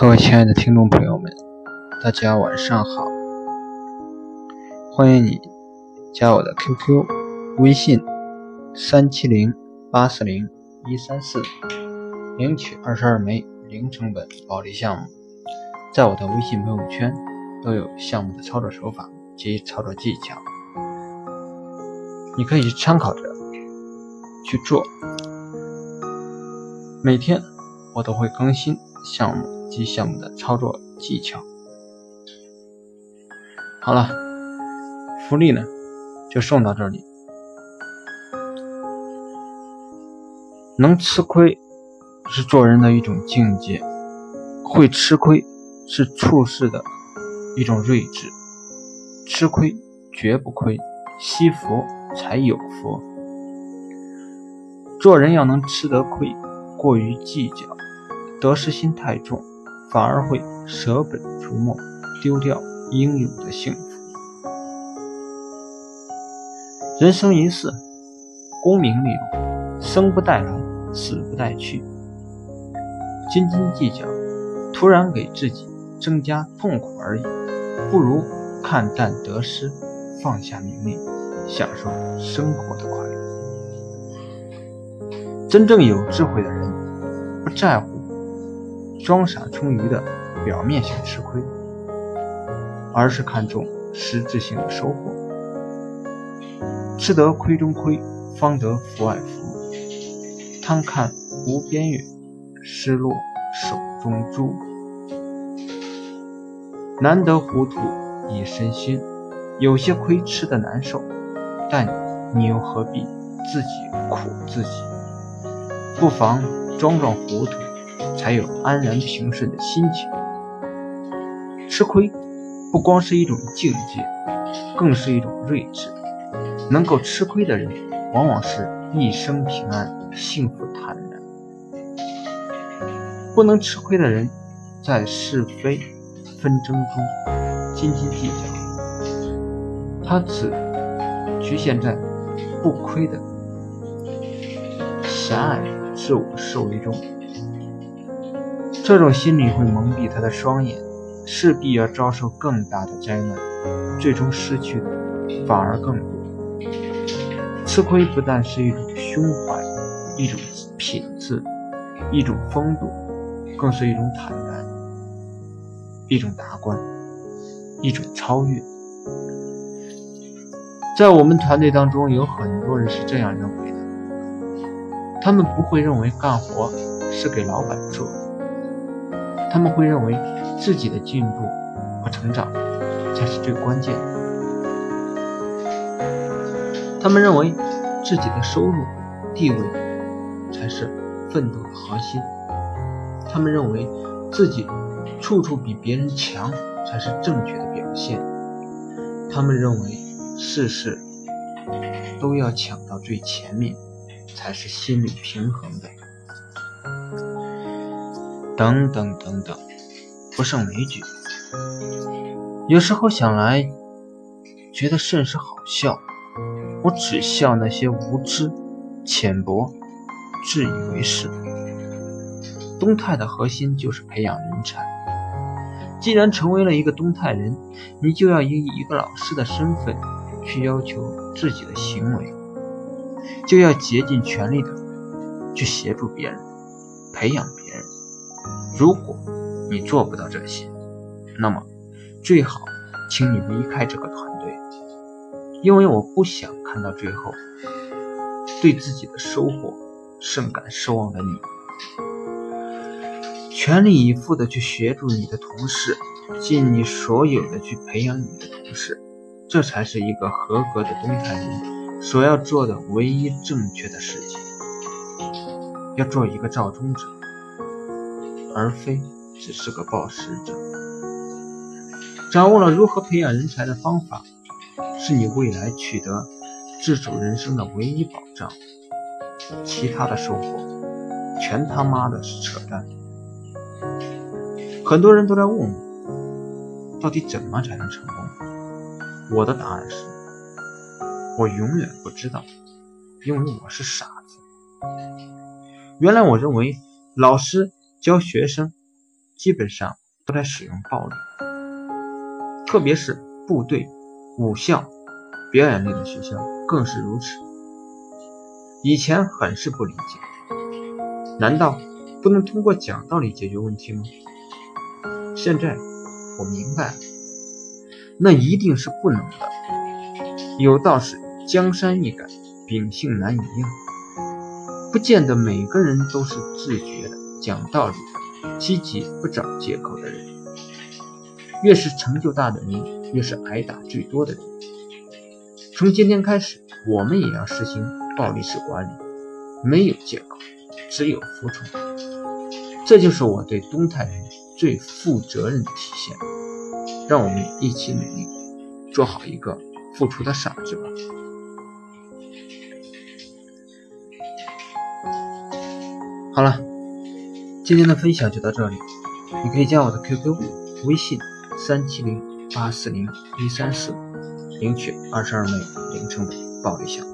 各位亲爱的听众朋友们，大家晚上好！欢迎你加我的 QQ 微信三七零八四零一三四，领取二十二枚零成本保利项目。在我的微信朋友圈都有项目的操作手法及操作技巧，你可以参考着去做。每天我都会更新项目。及项目的操作技巧。好了，福利呢就送到这里。能吃亏是做人的一种境界，会吃亏是处事的一种睿智。吃亏绝不亏，惜福才有福。做人要能吃得亏，过于计较，得失心太重。反而会舍本逐末，丢掉应有的幸福。人生一世，功名利禄，生不带来，死不带去。斤斤计较，突然给自己增加痛苦而已。不如看淡得失，放下名利，享受生活的快乐。真正有智慧的人，不在乎。装傻充愚的表面性吃亏，而是看重实质性的收获。吃得亏中亏，方得福外福。贪看无边月，失落手中珠。难得糊涂以身心，有些亏吃的难受，但你又何必自己苦自己？不妨装装糊涂。才有安然平顺的心情。吃亏不光是一种境界，更是一种睿智。能够吃亏的人，往往是一生平安、幸福坦然；不能吃亏的人，在是非纷争中斤斤计较，他只局限在不亏的狭隘自我受益中。这种心理会蒙蔽他的双眼，势必要遭受更大的灾难，最终失去的反而更多。吃亏不但是一种胸怀，一种品质，一种风度，更是一种坦然，一种达观，一种超越。在我们团队当中，有很多人是这样认为的：他们不会认为干活是给老板做。他们会认为自己的进步和成长才是最关键的。他们认为自己的收入、地位才是奋斗的核心。他们认为自己处处比别人强才是正确的表现。他们认为事事都要抢到最前面才是心理平衡的。等等等等，不胜枚举。有时候想来，觉得甚是好笑。我只笑那些无知、浅薄、自以为是。东泰的核心就是培养人才。既然成为了一个东泰人，你就要以一个老师的身份去要求自己的行为，就要竭尽全力的去协助别人，培养别人。如果你做不到这些，那么最好请你离开这个团队，因为我不想看到最后对自己的收获甚感失望的你。全力以赴的去协助你的同事，尽你所有的去培养你的同事，这才是一个合格的东台人所要做的唯一正确的事情。要做一个造中者。而非只是个报时者。掌握了如何培养人才的方法，是你未来取得自主人生的唯一保障。其他的收获，全他妈的是扯淡。很多人都在问我，到底怎么才能成功？我的答案是，我永远不知道，因为我是傻子。原来我认为老师。教学生基本上都在使用暴力，特别是部队、武校、表演类的学校更是如此。以前很是不理解，难道不能通过讲道理解决问题吗？现在我明白了，那一定是不能的。有道是江山易改，秉性难移啊，不见得每个人都是自觉、讲道理的、积极不找借口的人。越是成就大的人，越是挨打最多的人。从今天开始，我们也要实行暴力式管理，没有借口，只有服从。这就是我对东泰人最负责任的体现。让我们一起努力，做好一个付出的傻子吧。好了，今天的分享就到这里。你可以加我的 QQ 微信三七零八四零一三四，领取二十二枚零成本暴力箱。